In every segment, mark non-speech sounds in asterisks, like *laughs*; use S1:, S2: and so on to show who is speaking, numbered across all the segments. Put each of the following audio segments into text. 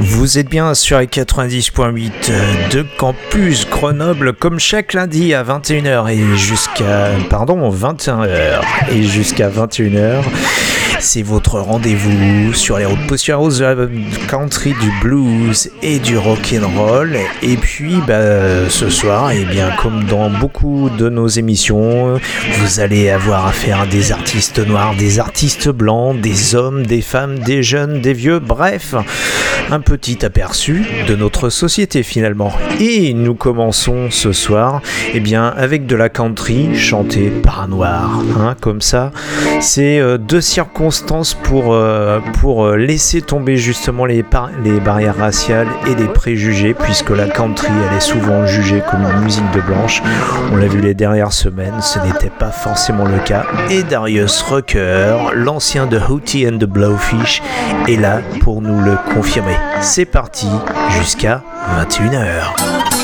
S1: Vous êtes bien sur les 90.8 de Campus Grenoble comme chaque lundi à 21h et jusqu'à pardon 21h et jusqu'à 21h. C'est votre rendez-vous sur les routes poussiéreuses de la country, du blues et du rock and roll. Et puis bah, ce soir, et bien comme dans beaucoup de nos émissions, vous allez avoir affaire à des artistes noirs, des artistes blancs, des hommes, des femmes, des jeunes, des vieux, bref, un petit aperçu de notre société finalement. Et nous commençons ce soir, et bien avec de la country chantée par un noir, hein, comme ça. C'est euh, deux circonstances pour, euh, euh, laisser tomber justement les, les barrières raciales et les préjugés, puisque la country elle est souvent jugée comme une musique de blanche. On l'a vu les dernières semaines, ce n'était pas forcément le cas. Et Darius Rucker, l'ancien de Hootie and the Blowfish, est là pour nous le confirmer. C'est parti jusqu'à 21h.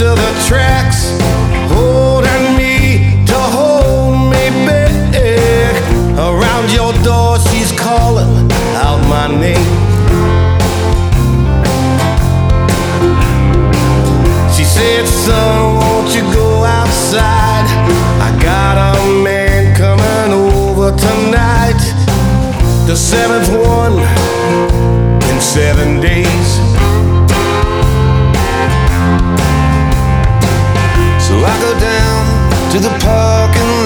S2: Of the tracks, holding me to hold me back. Around your door, she's calling out my name. She said, Son, won't you go outside? I got a man coming over tonight. The seventh one in seven days. To the parking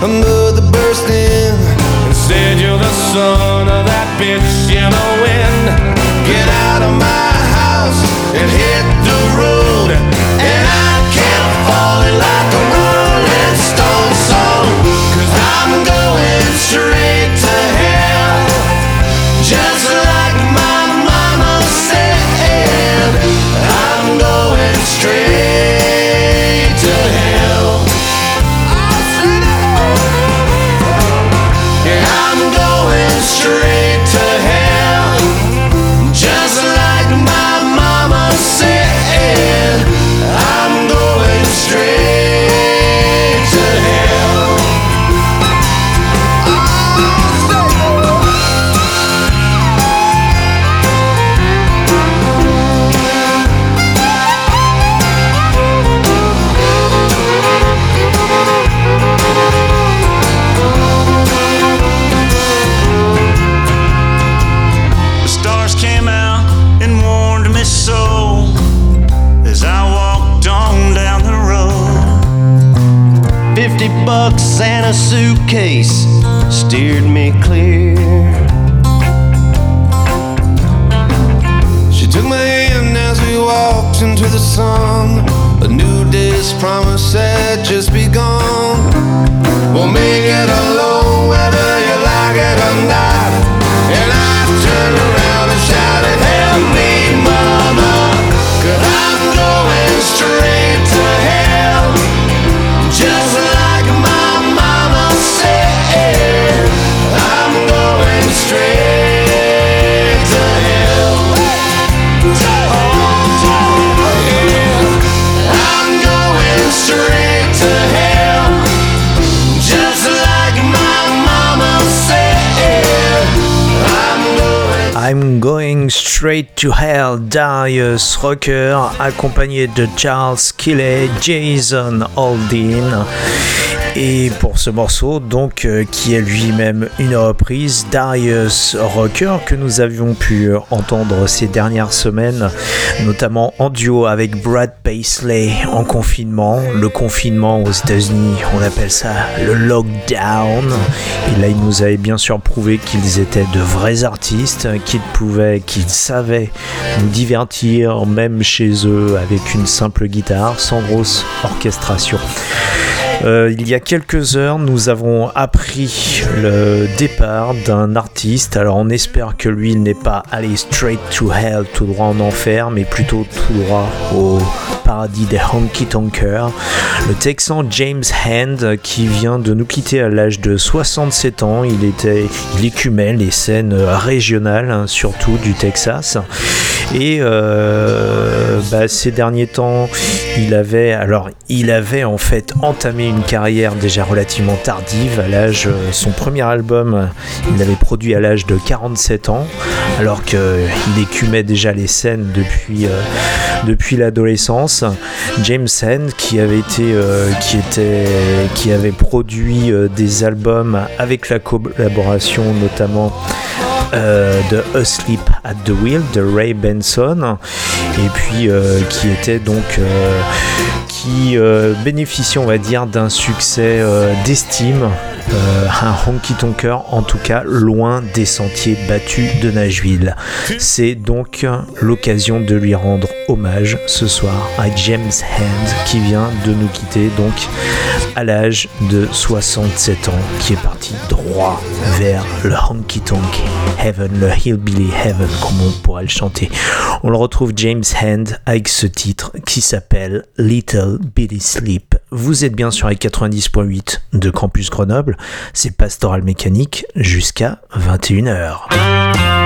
S2: then, a mother burst in and said, You're the son of that bitch in the wind. Get out of my house and hit the road. Suitcase steered me clear. She took my hand as we walked into the sun. A new day's promise Straight to Hell,
S1: Darius Rucker, accompagné de Charles Killey, Jason Aldean. Et pour ce morceau, donc, euh, qui est lui-même une reprise, Darius Rucker, que nous avions pu entendre ces dernières semaines, notamment en duo avec Brad Paisley en confinement. Le confinement aux États-Unis, on appelle ça le lockdown. Et là, il nous avait bien sûr prouvé qu'ils étaient de vrais artistes, qu'ils pouvaient, qu'ils savaient nous divertir même chez eux avec une simple guitare, sans grosse orchestration. Euh, il y a quelques heures, nous avons appris le départ d'un artiste. Alors, on espère que lui n'est pas allé straight to hell, tout droit en enfer, mais plutôt tout droit au paradis des honky tonkers. Le Texan James Hand, qui vient de nous quitter à l'âge de 67 ans, il était, il écumait les scènes régionales, hein, surtout du Texas. Et euh, bah, ces derniers temps, il avait, alors, il avait en fait entamé une carrière déjà relativement tardive. À l'âge, euh, son premier album, euh, il l'avait produit à l'âge de 47 ans, alors qu'il écumait déjà les scènes depuis, euh, depuis l'adolescence. James Hand, qui avait été, euh, qui était, qui avait produit euh, des albums avec la collaboration notamment euh, de Asleep at the Wheel de Ray Benson et puis euh, qui était donc euh, qui euh, bénéficie on va dire d'un succès euh, d'estime euh, un honky tonker en tout cas loin des sentiers battus de Nashville. C'est donc l'occasion de lui rendre hommage ce soir à James Hand qui vient de nous quitter donc à l'âge de 67 ans qui est parti droit vers le honky tonk heaven le hillbilly heaven comme on pourrait le chanter on le retrouve James Hand avec ce titre qui s'appelle Little Bitty Sleep. Vous êtes bien sur les 90.8 de Campus Grenoble, c'est Pastoral Mécanique jusqu'à 21h.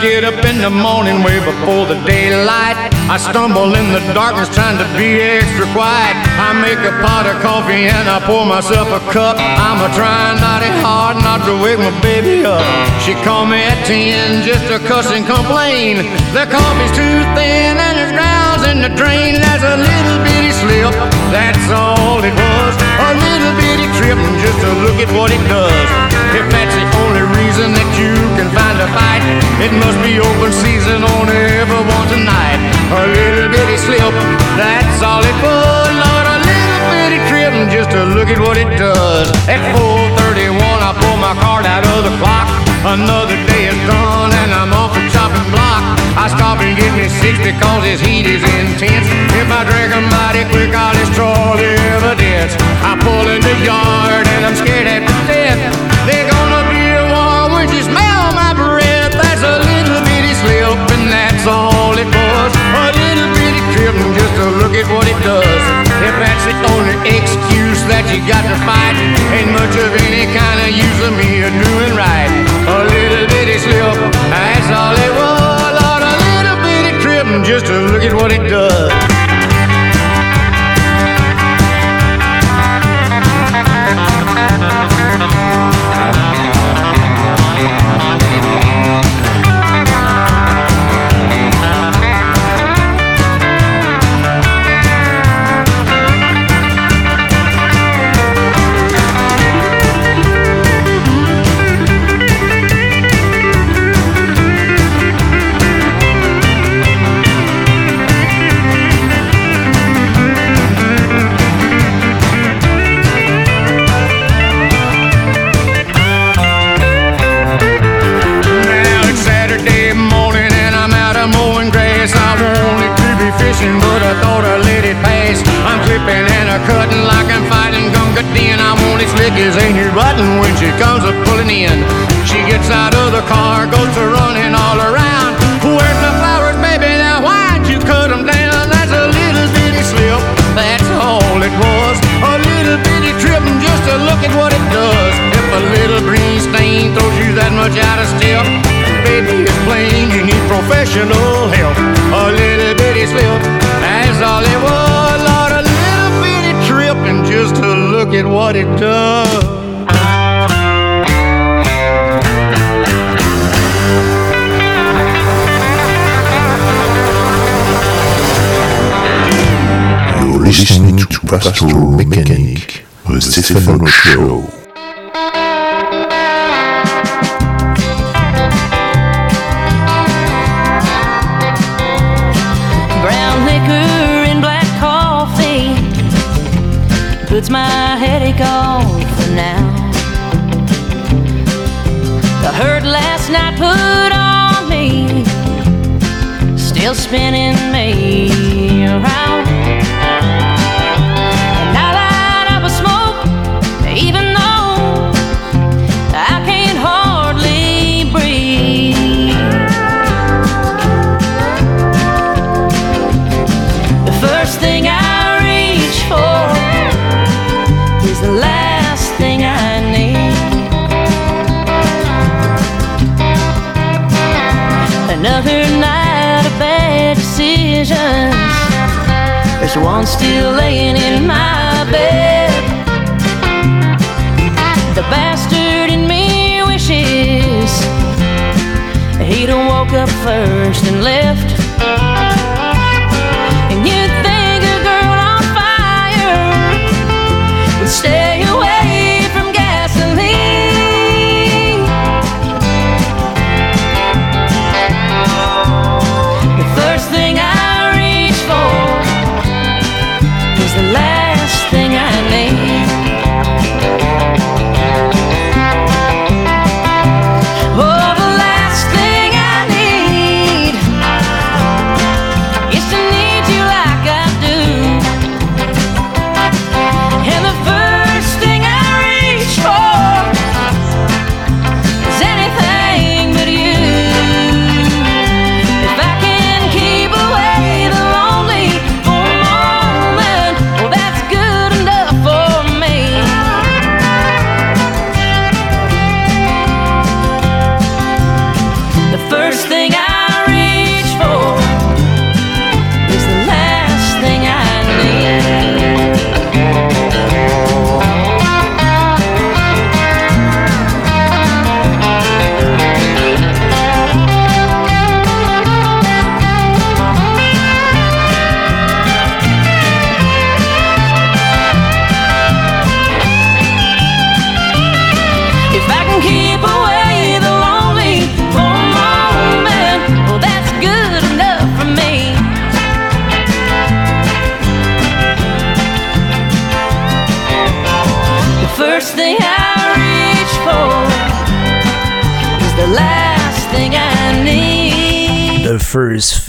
S3: Get up in the morning way before the daylight. I stumble in the darkness trying to be extra quiet. I make a pot of coffee and I pour myself a cup. I'm a trying mighty hard not to wake my baby up. She called me at 10 just to cuss and complain. The coffee's too thin and grounds in the drain. There's a little bitty slip, that's all it was. A little bitty trip just to look at what it does. If that's the only reason that you can find a fight, it must be open season on everyone tonight. A little bitty slip, that's all it was. Lord, a bitty trip just to look at what it does. At 4:31, I pull my card out of the clock. Another day is done and I'm off the chopping block. I stop and get me six because this heat is intense. If I drink a mighty quick, I'll destroy the evidence. I pull in the yard and I'm scared at the death. They're gonna be a war when you smell my breath. That's a little bitty slip and that's all it was. To look at what it does. If that's the only excuse that you got to fight, ain't much of any kind of use of me or doing right. A little bitty slip, that's all it was. Lord, a little bitty trip just to look at what it does.
S4: Pastoral Mechanic, the Stefano Show.
S5: brown liquor and black coffee puts my headache off for now. The hurt last night put on me, still spinning me around. Decisions. There's one still laying in my bed. The bastard in me wishes he'd woke up first and left.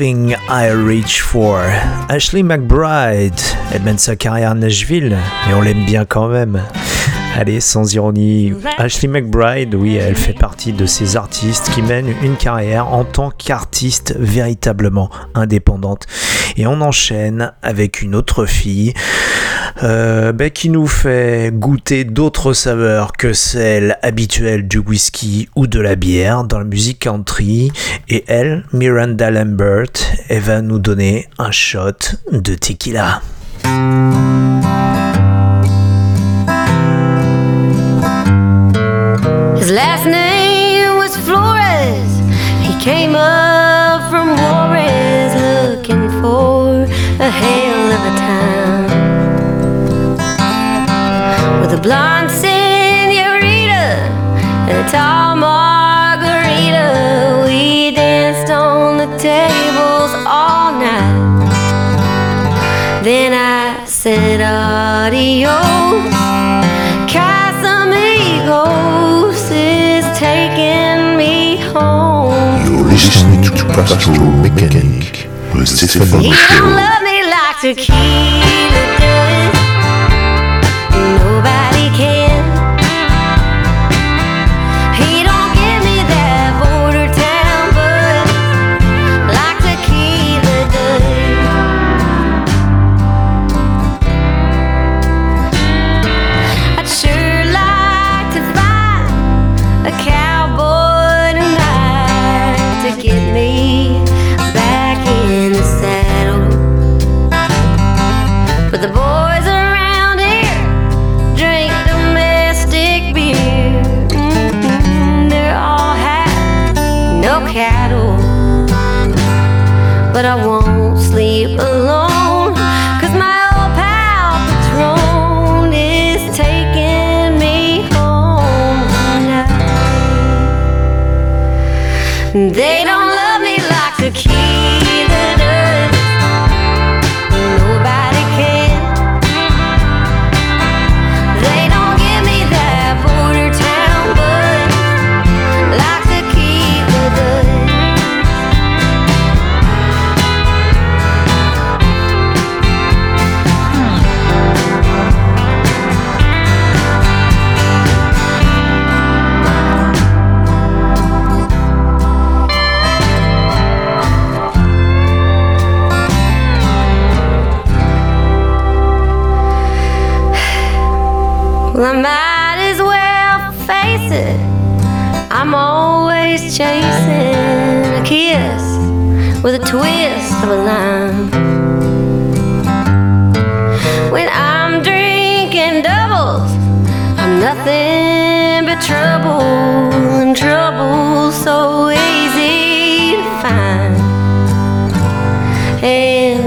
S5: I Reach For.
S1: Ashley McBride, elle mène sa carrière à Nashville, mais on l'aime bien quand même. Allez, sans ironie, Ashley McBride, oui, elle fait partie de ces artistes qui mènent une carrière en tant qu'artiste véritablement indépendante. Et on enchaîne avec une autre fille euh, ben, qui nous fait goûter d'autres saveurs que celles habituelles du whisky ou de la bière dans la musique country. Et elle, Miranda Lambert, elle va nous donner un shot de tequila.
S5: His last name was Flores. He came up from Juarez looking for a hell of a time. With a blonde
S4: listening to Pastoral Mechanic with Stefano
S5: He don't
S4: Show.
S5: Well, I might as well face it. I'm always chasing a kiss with a twist of a lime. When I'm drinking doubles, I'm nothing but trouble, and trouble so easy to find. And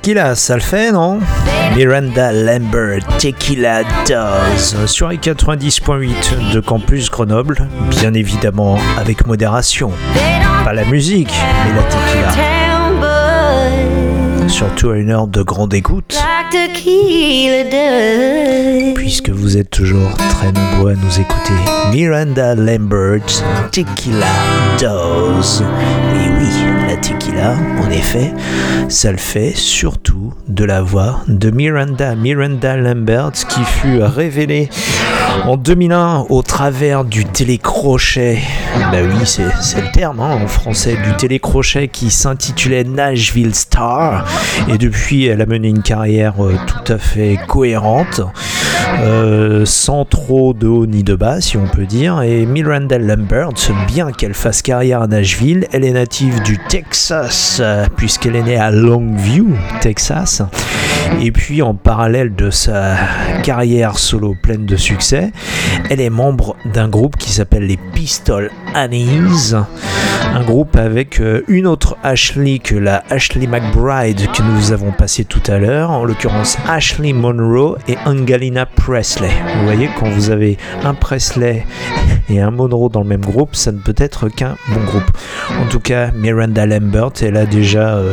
S5: tequila,
S1: ça le fait, non Miranda Lambert, Tequila Does, sur les 90.8 de Campus Grenoble, bien évidemment avec modération. Pas la musique, mais la tequila. Surtout à une heure de grande écoute, puisque vous êtes toujours très nombreux à nous écouter. Miranda Lambert, Tequila Does. Et oui, en effet, ça le fait surtout de la voix de Miranda, Miranda Lambert, qui fut révélée en 2001 au travers du télécrochet. Bah oui, c'est c'est le terme hein, en français, du télécrochet qui s'intitulait Nashville Star. Et depuis, elle a mené une carrière euh, tout à fait cohérente. Euh, sans trop de haut ni de bas, si on peut dire. Et Miranda Lambert, bien qu'elle fasse carrière à Nashville, elle est native du Texas, euh, puisqu'elle est née à Longview, Texas. Et puis en parallèle de sa carrière solo pleine de succès, elle est membre d'un groupe qui s'appelle les Pistol Annies, un groupe avec euh, une autre Ashley que la Ashley McBride que nous avons passée tout à l'heure, en l'occurrence Ashley Monroe et Angelina Presley. Vous voyez, quand vous avez un Presley et un Monroe dans le même groupe, ça ne peut être qu'un bon groupe. En tout cas, Miranda Lambert, elle a déjà euh,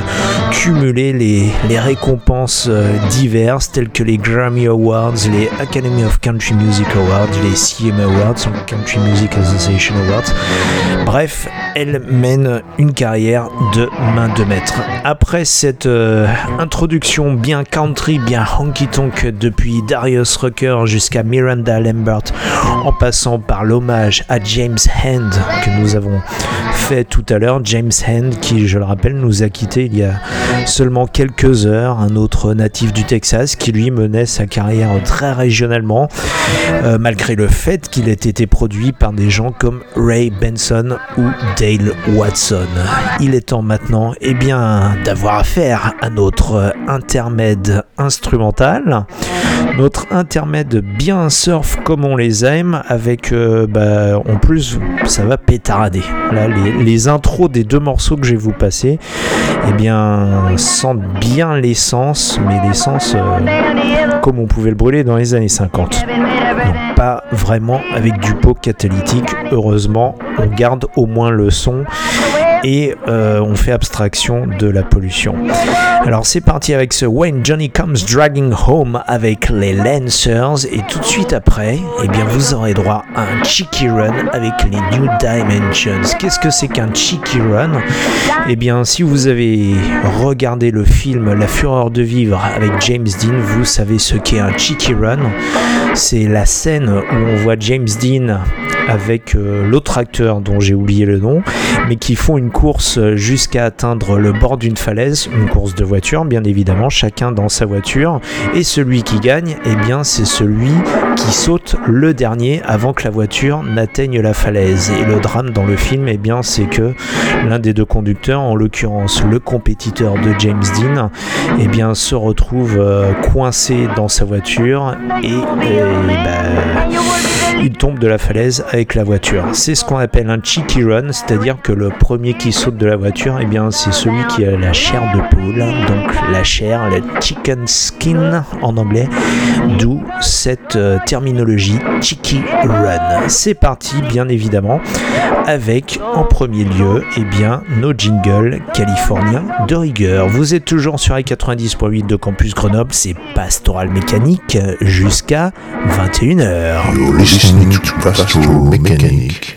S1: cumulé les, les récompenses euh, diverses telles que les Grammy Awards, les Academy of Country Music Awards, les CMA Awards, Country Music Association Awards. Bref, elle mène une carrière de main de maître. Après cette euh, introduction bien country, bien honky-tonk depuis Darius Jusqu'à Miranda Lambert, en passant par l'hommage à James Hand que nous avons fait tout à l'heure. James Hand qui, je le rappelle, nous a quitté il y a seulement quelques heures. Un autre natif du Texas qui lui menait sa carrière très régionalement, euh, malgré le fait qu'il ait été produit par des gens comme Ray Benson ou Dale Watson. Il est temps maintenant eh bien, d'avoir affaire à notre intermède instrumental, notre intermède bien surf comme on les aime, avec euh, bah, en plus ça va pétarader. Là, les, les intros des deux morceaux que je vais vous passer, eh bien, sentent bien l'essence, mais l'essence euh, comme on pouvait le brûler dans les années 50. Donc pas vraiment avec du pot catalytique. Heureusement, on garde au moins le son et euh, on fait abstraction de la pollution. Alors c'est parti avec ce When Johnny Comes Dragging Home avec les Lancers et tout de suite après, eh bien vous aurez droit à un cheeky run avec les New Dimensions. Qu'est-ce que c'est qu'un cheeky run? Eh bien si vous avez regardé le film La Fureur de vivre avec James Dean, vous savez ce qu'est un cheeky run. C'est la scène où on voit James Dean avec euh, l'autre acteur dont j'ai oublié le nom, mais qui font une course jusqu'à atteindre le bord d'une falaise, une course de voiture bien évidemment, chacun dans sa voiture, et celui qui gagne, eh bien c'est celui qui saute le dernier avant que la voiture n'atteigne la falaise. Et le drame dans le film, eh bien c'est que l'un des deux conducteurs, en l'occurrence le compétiteur de James Dean, eh bien se retrouve euh, coincé dans sa voiture et, et bah, il tombe de la falaise avec la voiture. C'est ce qu'on appelle un cheeky run, c'est-à-dire que le premier qui saute de la voiture, eh bien, c'est celui qui a la chair de poule, donc la chair, le chicken skin en anglais, d'où cette euh, terminologie cheeky run. C'est parti, bien évidemment, avec en premier lieu, eh bien, nos jingles californiens de rigueur. Vous êtes toujours sur i90.8 de Campus Grenoble, c'est Pastoral Mécanique jusqu'à 21h.
S4: You're listening to Pastoral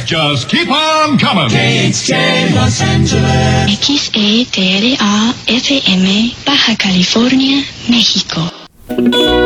S6: just keep on coming.
S7: KHJ Los Angeles.
S8: XETRA FM Baja California, México.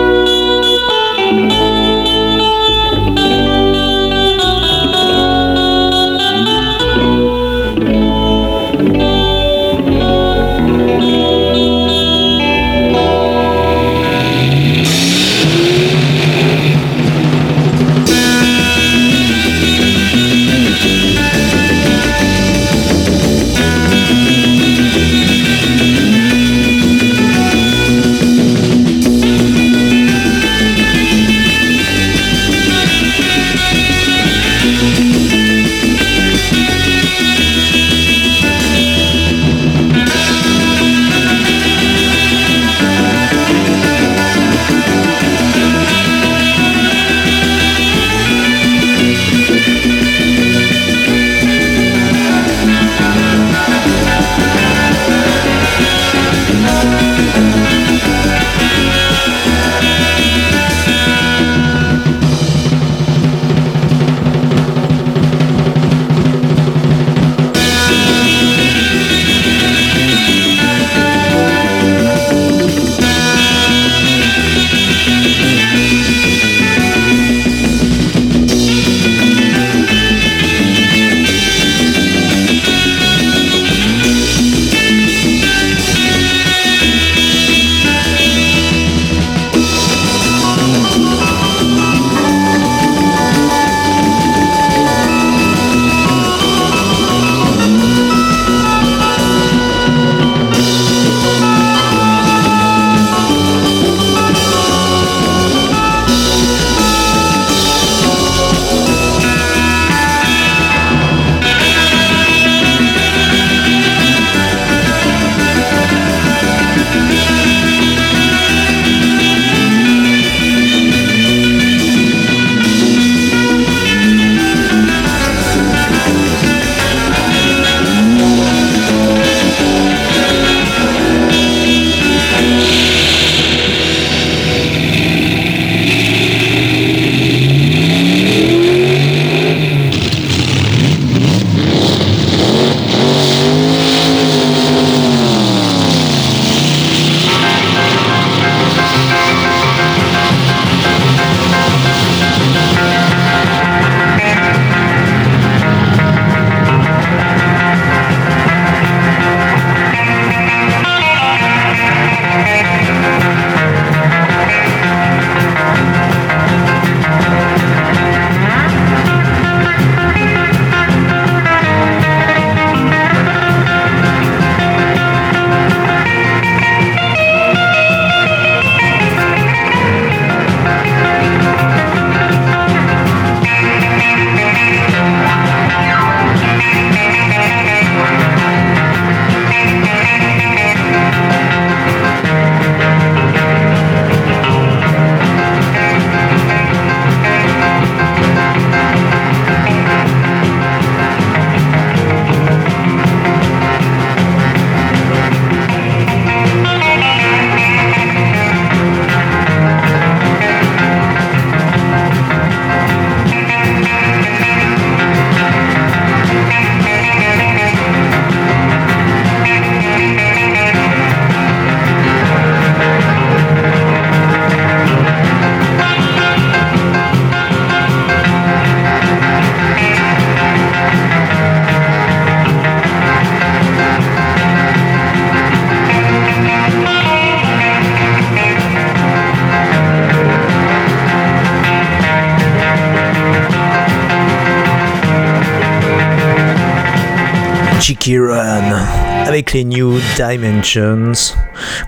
S1: Avec les New Dimensions.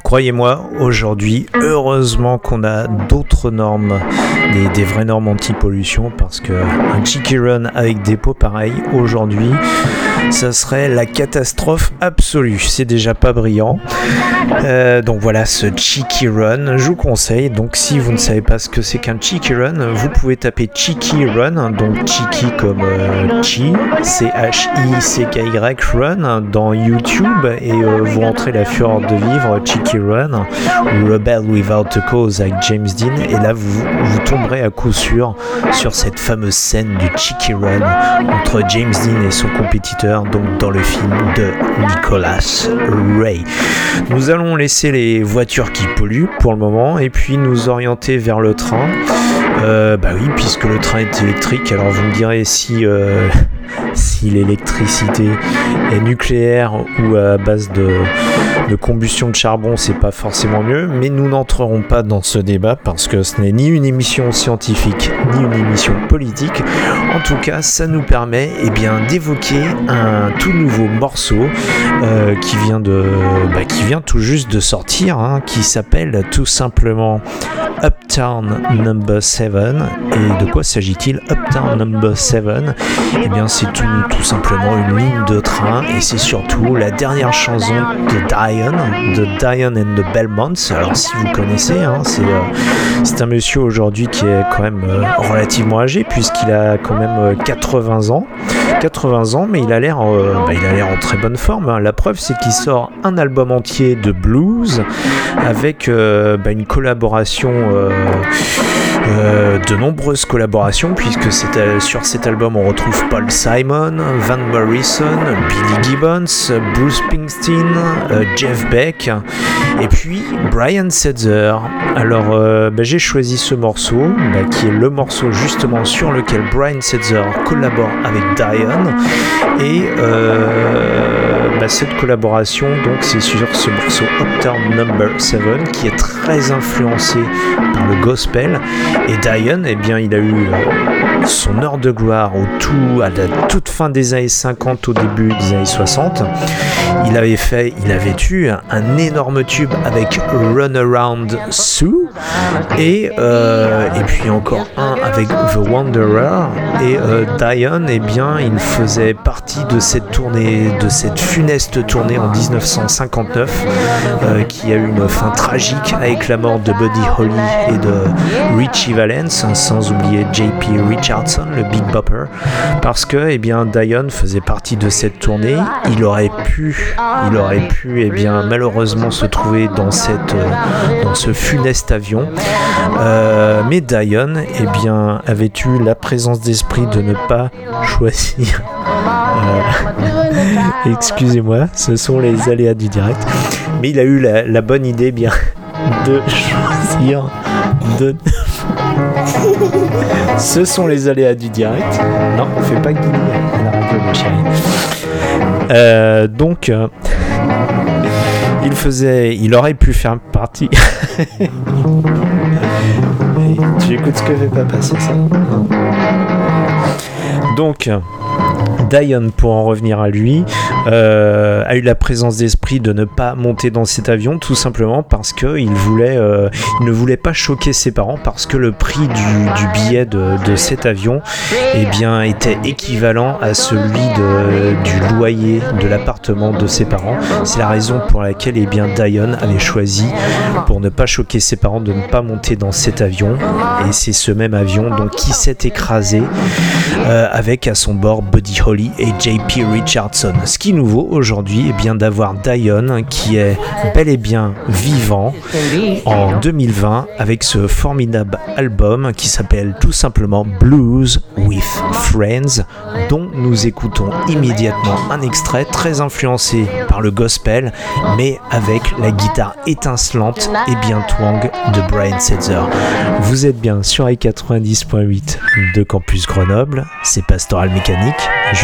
S1: Croyez-moi, aujourd'hui, heureusement qu'on a d'autres normes, des, vraies normes anti-pollution, parce que un Run avec des pots pareils, aujourd'hui, ça serait la catastrophe absolue. C'est déjà pas brillant. Euh, donc voilà, ce Cheeky Run, je vous conseille. Donc si vous ne savez pas ce que c'est qu'un Cheeky Run, vous pouvez taper Cheeky Run, donc Cheeky comme euh, Chi, C-H-I-C-K-Y Run dans YouTube et euh, vous rentrez la fureur de vivre Cheeky Run Rebel Without a Cause avec James Dean et là vous, vous tomberez à coup sûr sur cette fameuse scène du Cheeky Run entre James Dean et son compétiteur donc dans le film de Nicholas Ray. Nous allons laisser les voitures qui polluent pour le moment et puis nous orienter vers le train. Euh, bah oui, puisque le train est électrique, alors vous me direz si, euh, si l'électricité est nucléaire ou à base de, combustion de charbon, c'est pas forcément mieux, mais nous n'entrerons pas dans ce débat parce que ce n'est ni une émission scientifique ni une émission politique. En tout cas, ça nous permet eh bien, d'évoquer un tout nouveau morceau euh, qui, vient de, bah, qui vient tout juste de sortir, hein, qui s'appelle tout simplement Uptown Number 7. Et de quoi s'agit-il Uptown Number 7 Eh bien, c'est tout, simplement une ligne de train et c'est surtout la dernière chanson de Diane, de Diane and the Belmonts. Alors, si vous connaissez, hein, c'est euh, c'est un monsieur aujourd'hui qui est quand même euh, relativement âgé puisqu'il a quand même euh, 80 ans. 80 ans, mais il a l'air euh, bah, il a l'air en très bonne forme. hein. La preuve, c'est qu'il sort un album entier de blues avec euh, bah, une collaboration. Euh, de nombreuses collaborations puisque euh, sur cet album on retrouve Paul Simon, Van Morrison, Billy Gibbons, Bruce Springsteen, euh, Jeff Beck et puis Brian Setzer. Alors bah, j'ai choisi ce morceau bah, qui est le morceau justement sur lequel Brian Setzer collabore avec Diane et cette collaboration. Donc c'est sur ce morceau Uptown Number 7 qui est très influencé par le gospel. Et Diane eh bien il a eu euh, son heure de gloire au tout à la toute fin des années 50 au début des années 60 il avait fait il avait eu un, énorme tube avec Run Around Sue et, euh, et puis encore un avec The Wanderer. Et euh, Diane eh bien il faisait partie de cette tournée de cette funeste tournée en 1959 euh, qui a eu une fin tragique avec la mort de Buddy Holly et de Richie Valens sans oublier JP Le Big Bopper parce que eh bien Diane faisait partie de cette tournée. Il aurait pu il aurait pu eh bien malheureusement se trouver dans cette euh, dans ce funeste avion. Euh, mais Diane eh bien avait eu la présence d'esprit de ne pas choisir. Euh, *laughs* excusez-moi ce sont les aléas du direct. Mais il a eu la, la bonne idée bien de choisir de ce sont les aléas du direct. Non on fait pas guillemets à la radio ma chérie. Euh, donc euh, il faisait il aurait pu faire partie. *laughs* Tu écoutes ce que fait pas passer ça? Donc euh, Diane, pour en revenir à lui, euh, a eu la présence d'esprit de ne pas monter dans cet avion, tout simplement parce que il voulait, euh, ne voulait pas choquer ses parents, parce que le prix du, billet de, cet avion, eh était équivalent à celui du loyer de l'appartement de ses parents. C'est la raison pour laquelle, eh bien, Diane avait choisi, pour ne pas choquer ses parents, de ne pas monter dans cet avion. Et c'est ce même avion qui s'est écrasé euh, avec à son bord Buddy Holly et JP Richardson. Ce qui nous vaut aujourd'hui est bien d'avoir Diane qui est bel et bien vivant en 2020 avec ce formidable album qui s'appelle tout simplement Blues with Friends dont nous écoutons immédiatement un extrait très influencé par le gospel mais avec la guitare étincelante et bien twang de Brian Setzer. Vous êtes bien sur i 90.8 de Campus Grenoble, c'est Pastoral Mécanique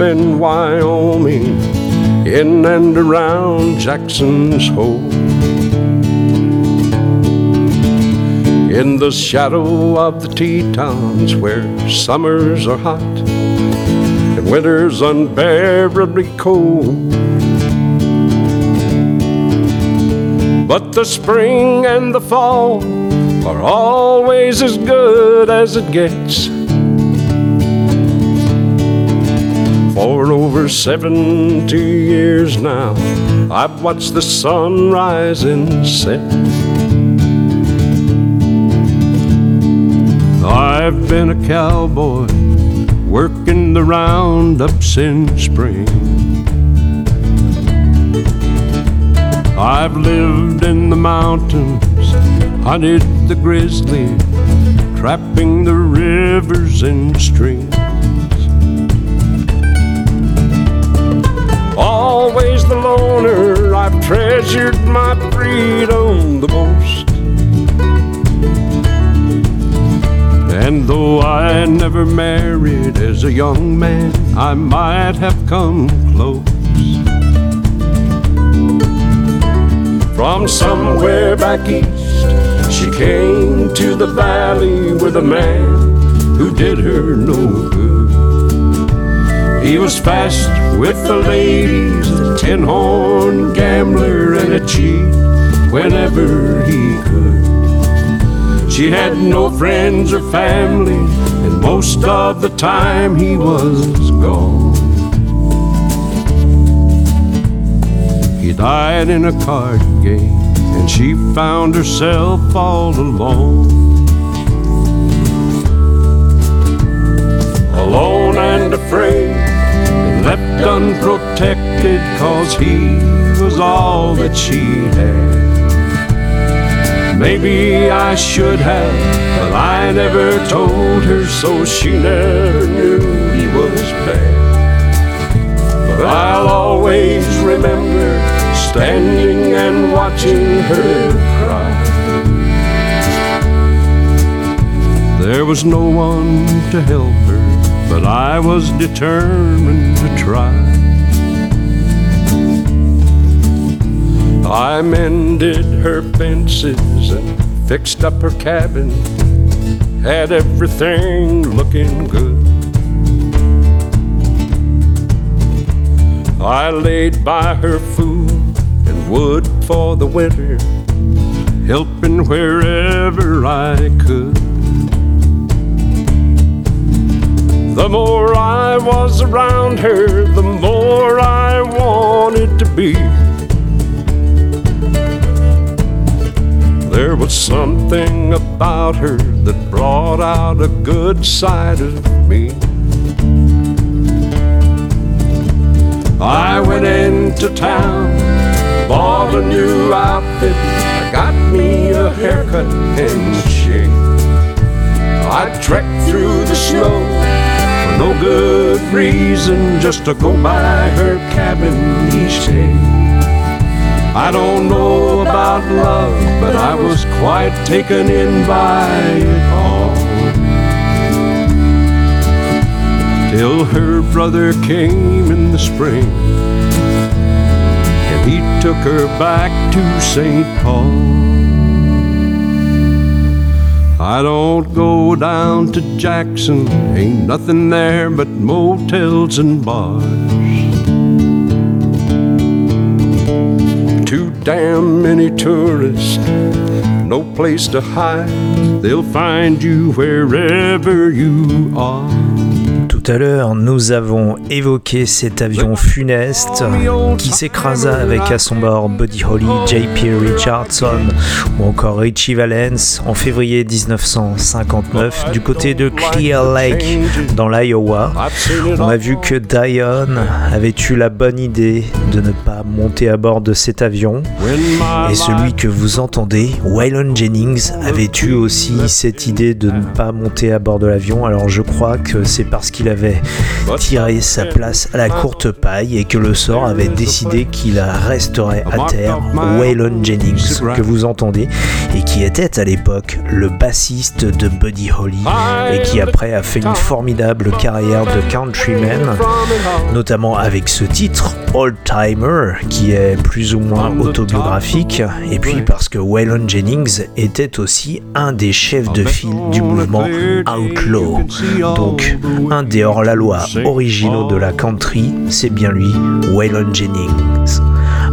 S3: in
S9: Wyoming, in and around Jackson's Hole. In the shadow of the Tetons, where summers are hot and winters unbearably cold. But the spring and the fall are always as good as it gets. For 70 years now, I've watched the sun rise and set. I've been a cowboy working the roundups in spring. I've lived in the mountains, hunted the grizzly, trapping the rivers and streams. Always the loner, I've treasured my freedom the most. And though I never married as a young man, I might have come close. From somewhere back east, she came to the valley with a man who did her no good. He was fast with the ladies, a tin horn gambler and a cheat whenever he could. She had no friends or family, and most of the time he was gone. He died in a card game, and she found herself all alone. Alone cause he was all that she had. Maybe I should have, but I never told her, so she never knew he was bad. But I'll always remember standing and watching her cry. There was no one to help her, but I was determined to try. I mended her fences and fixed up her cabin, had everything looking good. I laid by her food and wood for the winter, helping wherever I could. The more I was around her, the more I wanted to be. There was something about her that brought out a good side of me. I went into town, bought a new outfit, I got me a haircut and shave. I trekked through the snow for no good reason, just to go by her cabin each day. I don't know about love, but I was quite taken in by it all. Till her brother came in the spring, and he took her back to St. Paul. I don't go down to Jackson, ain't nothing there but motels and bars. Too damn many tourists, no place to hide. They'll find you wherever you are.
S1: Tout à l'heure, nous avons évoqué cet avion funeste qui s'écrasa avec à son bord Buddy Holly, JP Richardson ou encore Richie Valens en février 1959 du côté de Clear Lake dans l'Iowa. On a vu que Dion avait eu la bonne idée de ne pas monter à bord de cet avion. Et celui que vous entendez, Waylon Jennings, avait eu aussi cette idée de ne pas monter à bord de l'avion. Alors je crois que c'est parce qu'il avait tiré sa place à la courte paille et que le sort avait décidé qu'il resterait à terre. Waylon Jennings, que vous entendez, et qui était à l'époque le bassiste de Buddy Holly et qui après a fait une formidable carrière de countryman, notamment avec ce titre Old Timer qui est plus ou moins autobiographique, et puis parce que Waylon Jennings était aussi un des chefs de file du mouvement Outlaw, donc un des hors-la-loi originaux de la country, c'est bien lui, Waylon Jennings.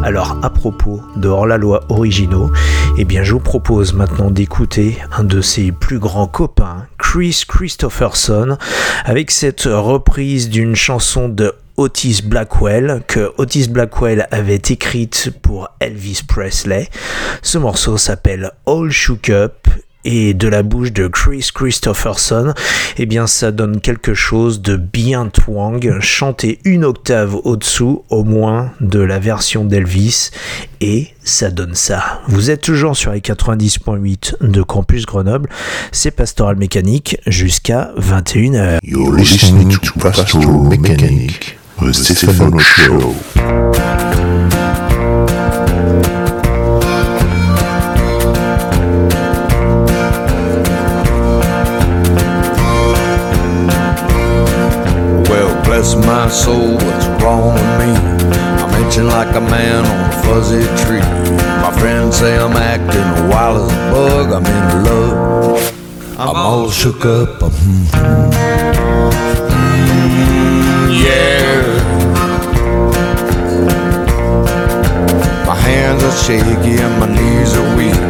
S1: Alors à propos de hors-la-loi originaux, eh bien je vous propose maintenant d'écouter un de ses plus grands copains, Chris Christopherson, avec cette reprise d'une chanson de Otis Blackwell que Otis Blackwell avait écrite pour Elvis Presley. Ce morceau s'appelle All Shook Up et de la bouche de Chris Christopherson, eh bien ça donne quelque chose de bien twang, chanté une octave au-dessous au moins de la version d'Elvis, et ça donne ça. Vous êtes toujours sur les 90.8 de Campus Grenoble, c'est Pastoral Mécanique jusqu'à 21h.
S4: You're listening to Pastoral Mechanic, the Stefano Show.
S10: Well, bless my soul, what's wrong with me? I'm itching like a man on a policy tree. My friends say I'm acting wild as a bug. I'm in love. I'm all shook up. Mm, yeah. Hands are shaky and my knees are weak.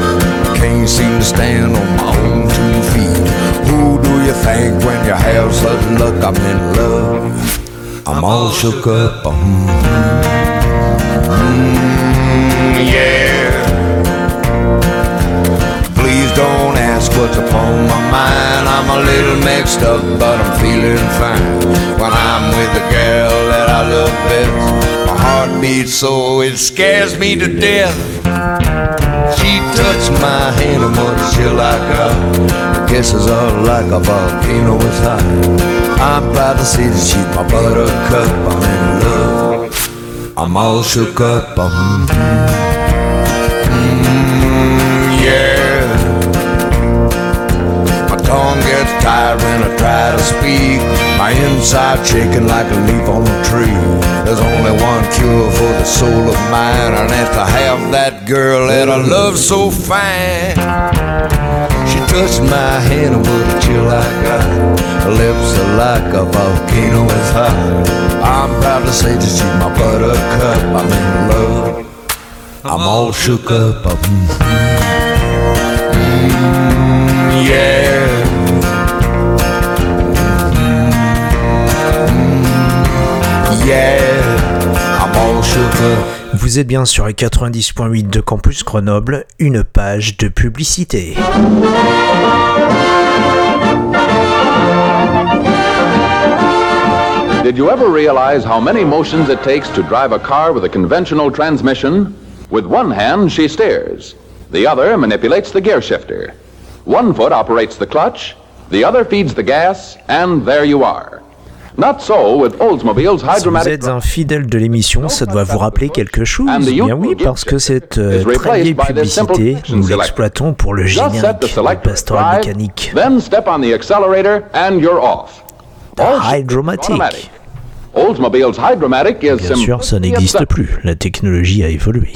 S10: I Can't seem to stand on my own two feet. Who do you think when you have such luck? I'm in love. I'm all shook up. Mm, mm, yeah. Please don't ask what's upon my mind. I'm a little mixed up, but I'm feeling fine. When I'm with the girl that I love best, my heart beats so it scares me to death. She touched my hand and what a chill I got. Kisses are like a volcano is hot. I'm proud to see that she's my buttercup. I'm in love. I'm all shook up. I'm Mm, tired when I try to speak. My inside shaking like a leaf on a tree. There's only one cure for the soul of mine, and that's to have that girl that I love so fine. She touched my hand and what a chill I got. Her lips are like a volcano is hot. I'm proud to say that she's my buttercup. I'm in love. I'm all shook up. I'm, Mm, yeah.
S11: Vous êtes bien sur les 90.8 de Campus Grenoble, une page de publicité.
S12: Did you ever realize how many motions it takes to drive a car with a conventional transmission? With one hand, she steers. The other manipulates the gear shifter. One foot operates the clutch, the other feeds the gas, and there you are.
S11: Si vous êtes un fidèle de l'émission, ça doit vous rappeler quelque chose. Eh Bien oui, parce que cette euh, très vieille publicité, nous l'exploitons pour le générique,
S12: selector
S11: pastoral mécanique. Hydromatic. Bien sûr, ça n'existe plus. La technologie a évolué.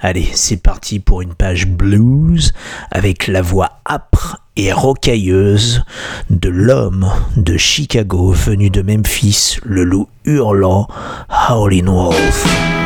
S11: Allez, c'est parti pour une page blues avec la voix âpre et rocailleuse de l'homme de Chicago venu de Memphis, le loup hurlant Howlin' Wolf.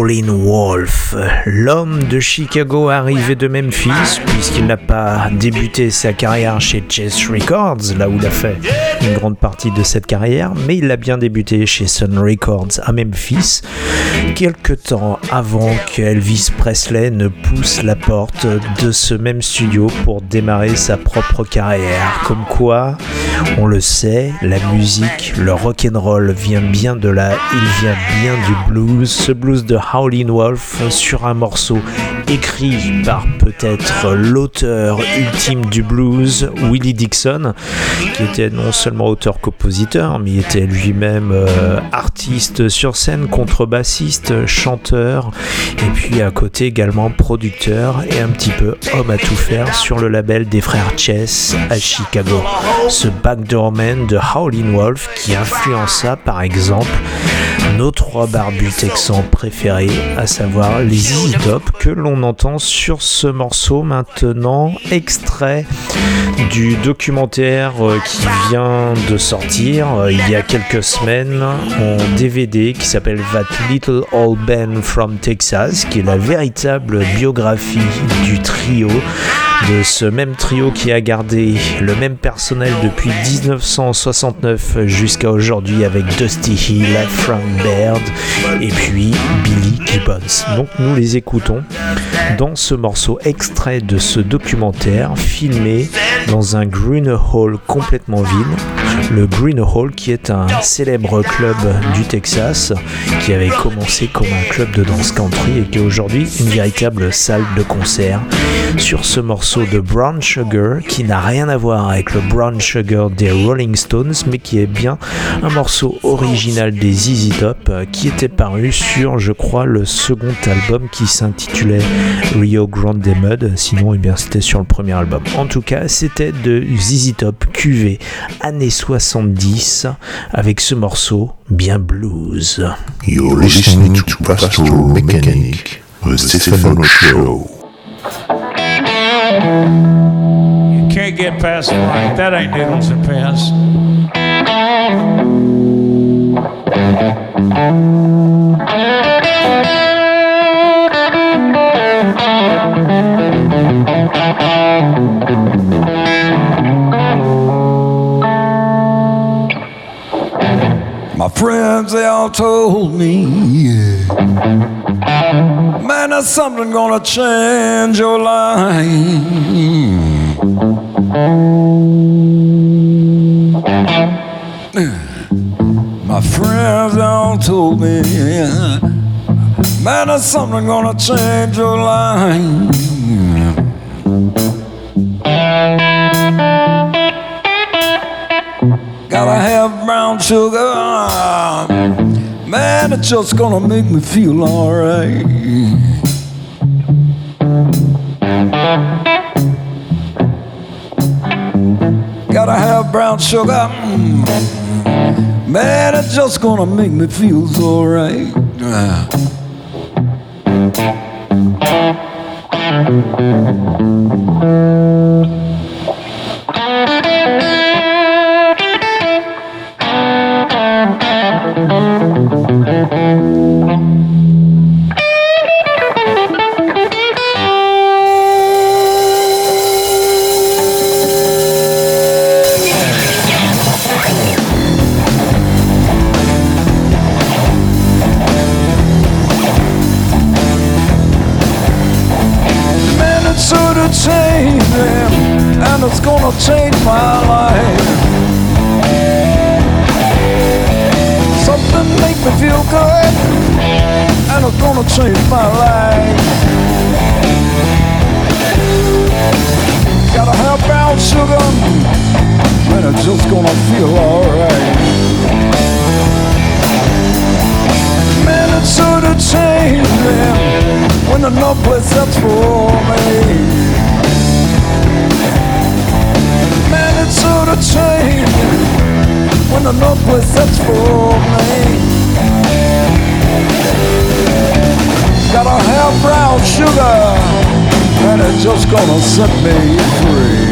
S1: Howlin' Wolf, l'homme de Chicago arrivé de Memphis, puisqu'il n'a pas débuté sa carrière chez Chess Records, là où il a fait une grande partie de cette carrière, mais il a bien débuté chez Sun Records à Memphis, quelque temps avant qu'Elvis Presley ne pousse la porte de ce même studio pour démarrer sa propre carrière. Comme quoi, on le sait, la musique, le rock'n'roll vient bien de là, il vient bien du blues, ce blues de Howlin' Wolf sur un morceau écrit par peut-être l'auteur ultime du blues, Willie Dixon, qui était non seulement auteur-compositeur, mais était lui-même euh, artiste sur scène, contrebassiste, chanteur, et puis à côté également producteur et un petit peu homme à tout faire sur le label des frères Chess à Chicago. Ce backdoorman de Howlin' Wolf qui influença par exemple nos trois barbus texans préférés, à savoir les Top, que l'on entend sur ce morceau maintenant, extrait du documentaire euh, qui vient de sortir euh, il y a quelques semaines en DVD qui s'appelle That Little Old Band from Texas, qui est la véritable biographie du trio de ce même trio qui a gardé le même personnel depuis 1969 jusqu'à aujourd'hui avec Dusty Hill, Frank Baird et puis Billy Gibbons. Donc nous les écoutons dans ce morceau extrait de ce documentaire filmé dans un Green Hall complètement vide. Le Green Hall qui est un célèbre club du Texas qui avait commencé comme un club de danse country et qui est aujourd'hui une véritable salle de concert sur ce morceau de Brown Sugar qui n'a rien à voir avec le Brown Sugar des Rolling Stones mais qui est bien un morceau original des ZZ Top euh, qui était paru sur je crois le second album qui s'intitulait Rio Grande Mud sinon eh bien c'était sur le premier album en tout cas c'était de ZZ Top QV années 70 avec ce morceau bien blues
S4: You're listening to Pastoral Mechanic, the Stefano Show.
S13: You can't get past the light. That ain't needles and pants.
S2: My friends, they all told me, man, there's something gonna change your life. My friends, all told me, man, there's something gonna change your life. Gotta have brown sugar. Man, it's just gonna make me feel alright. Gotta have brown sugar. Man, it's just gonna make me feel so Gonna change my life. Gotta have brown sugar, and it's just gonna feel alright. Man, it's sort of changing when there's no place that's for me. Man, it's sort of changing when there's no place that's for me. Gotta have brown sugar, and it's just gonna set me free.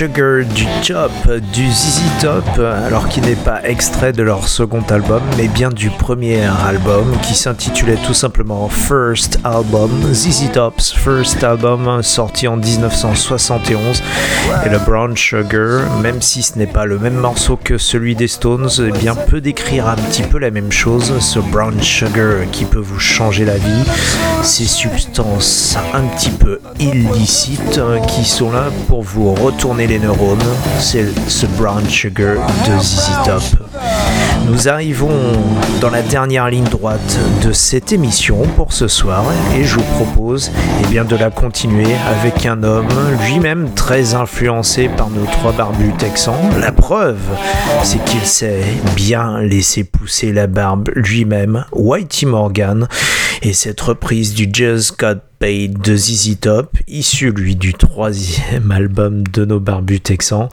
S1: Sugar du Top, du ZZ Top, alors qu'il n'est pas extrait de leur second album, mais bien du premier album qui s'intitulait tout simplement First Album, ZZ Top's First Album, sorti en 1971. Et le Brown Sugar, même si ce n'est pas le même morceau que celui des Stones, eh bien peut décrire un petit peu la même chose, ce Brown Sugar qui peut vous changer la vie, ces substances un petit peu illicites hein, qui sont là pour vous retourner les neurones. C'est ce brown sugar de ZZ Top. Nous arrivons dans la dernière ligne droite de cette émission pour ce soir et je vous propose eh bien, de la continuer avec un homme lui-même très influencé par nos trois barbus texans. La preuve, c'est qu'il sait bien laisser pousser la barbe lui-même, Whitey Morgan, et cette reprise du Just Got Paid de ZZ Top, issu lui du troisième *laughs* album de nos barbus texans,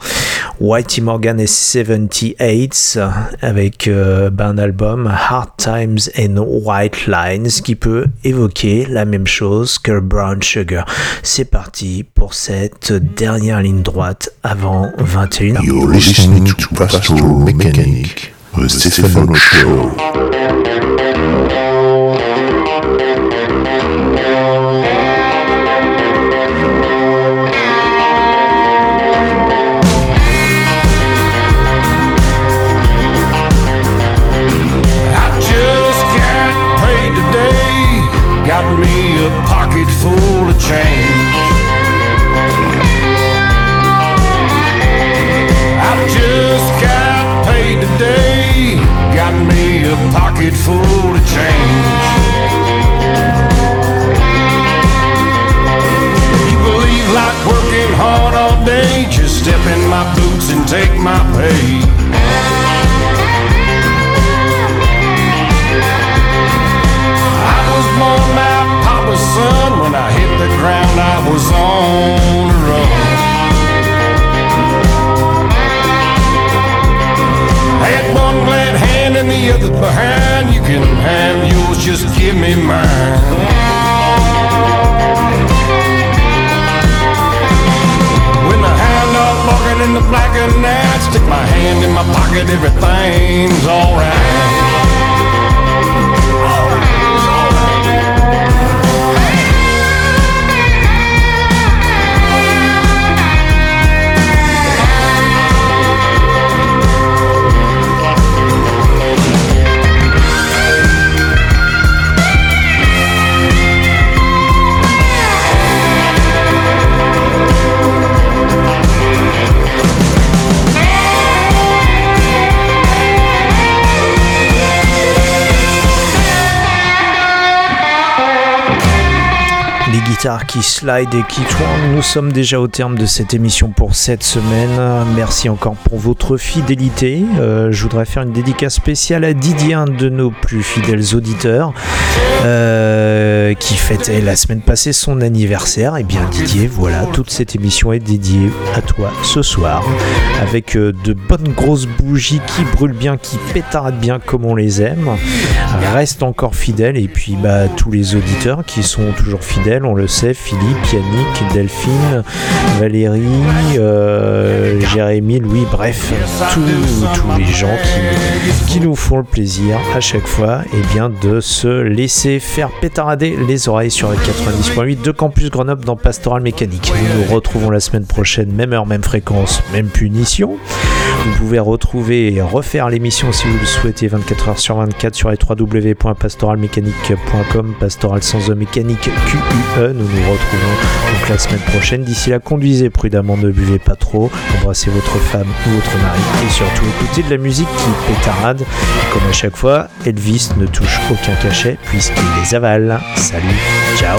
S1: Whitey Morgan et 78 avec euh, ben, un album Hard Times and White Lines qui peut évoquer la même chose que Brown Sugar. C'est parti pour cette dernière ligne droite avant 21h.
S4: You're listening Show.
S1: Slide et qui. Nous sommes déjà au terme de cette émission pour cette semaine. Merci encore pour votre fidélité. Euh, je voudrais faire une dédicace spéciale à Didier, un de nos plus fidèles auditeurs, euh, qui fêtait la semaine passée son anniversaire. Et bien Didier, voilà, toute cette émission est dédiée à toi ce soir, avec euh, de bonnes grosses bougies qui brûlent bien, qui pétardent bien comme on les aime. Reste encore fidèle et puis bah tous les auditeurs qui sont toujours fidèles, on le sait, Philippe, Yannick, Delphine, Valérie, euh, Jérémy, Louis, bref, tous, les gens qui, nous font le plaisir à chaque fois et bien de se laisser faire pétarader les oreilles sur le 90.8 de Campus Grenoble dans Pastoral Mécanique. Nous nous retrouvons la semaine prochaine, même heure, même fréquence, même punition. Vous pouvez retrouver et refaire l'émission si vous le souhaitez 24 heures sur 24 sur les www.pastoralmécanique.com pastoral sans e mécanique QUE. Nous nous retrouvons donc la semaine prochaine. D'ici là, conduisez prudemment, ne buvez pas trop, embrassez votre femme ou votre mari et surtout écoutez de la musique qui pétarade. Comme à chaque fois, Elvis ne touche aucun cachet puisqu'il les avale. Salut, ciao.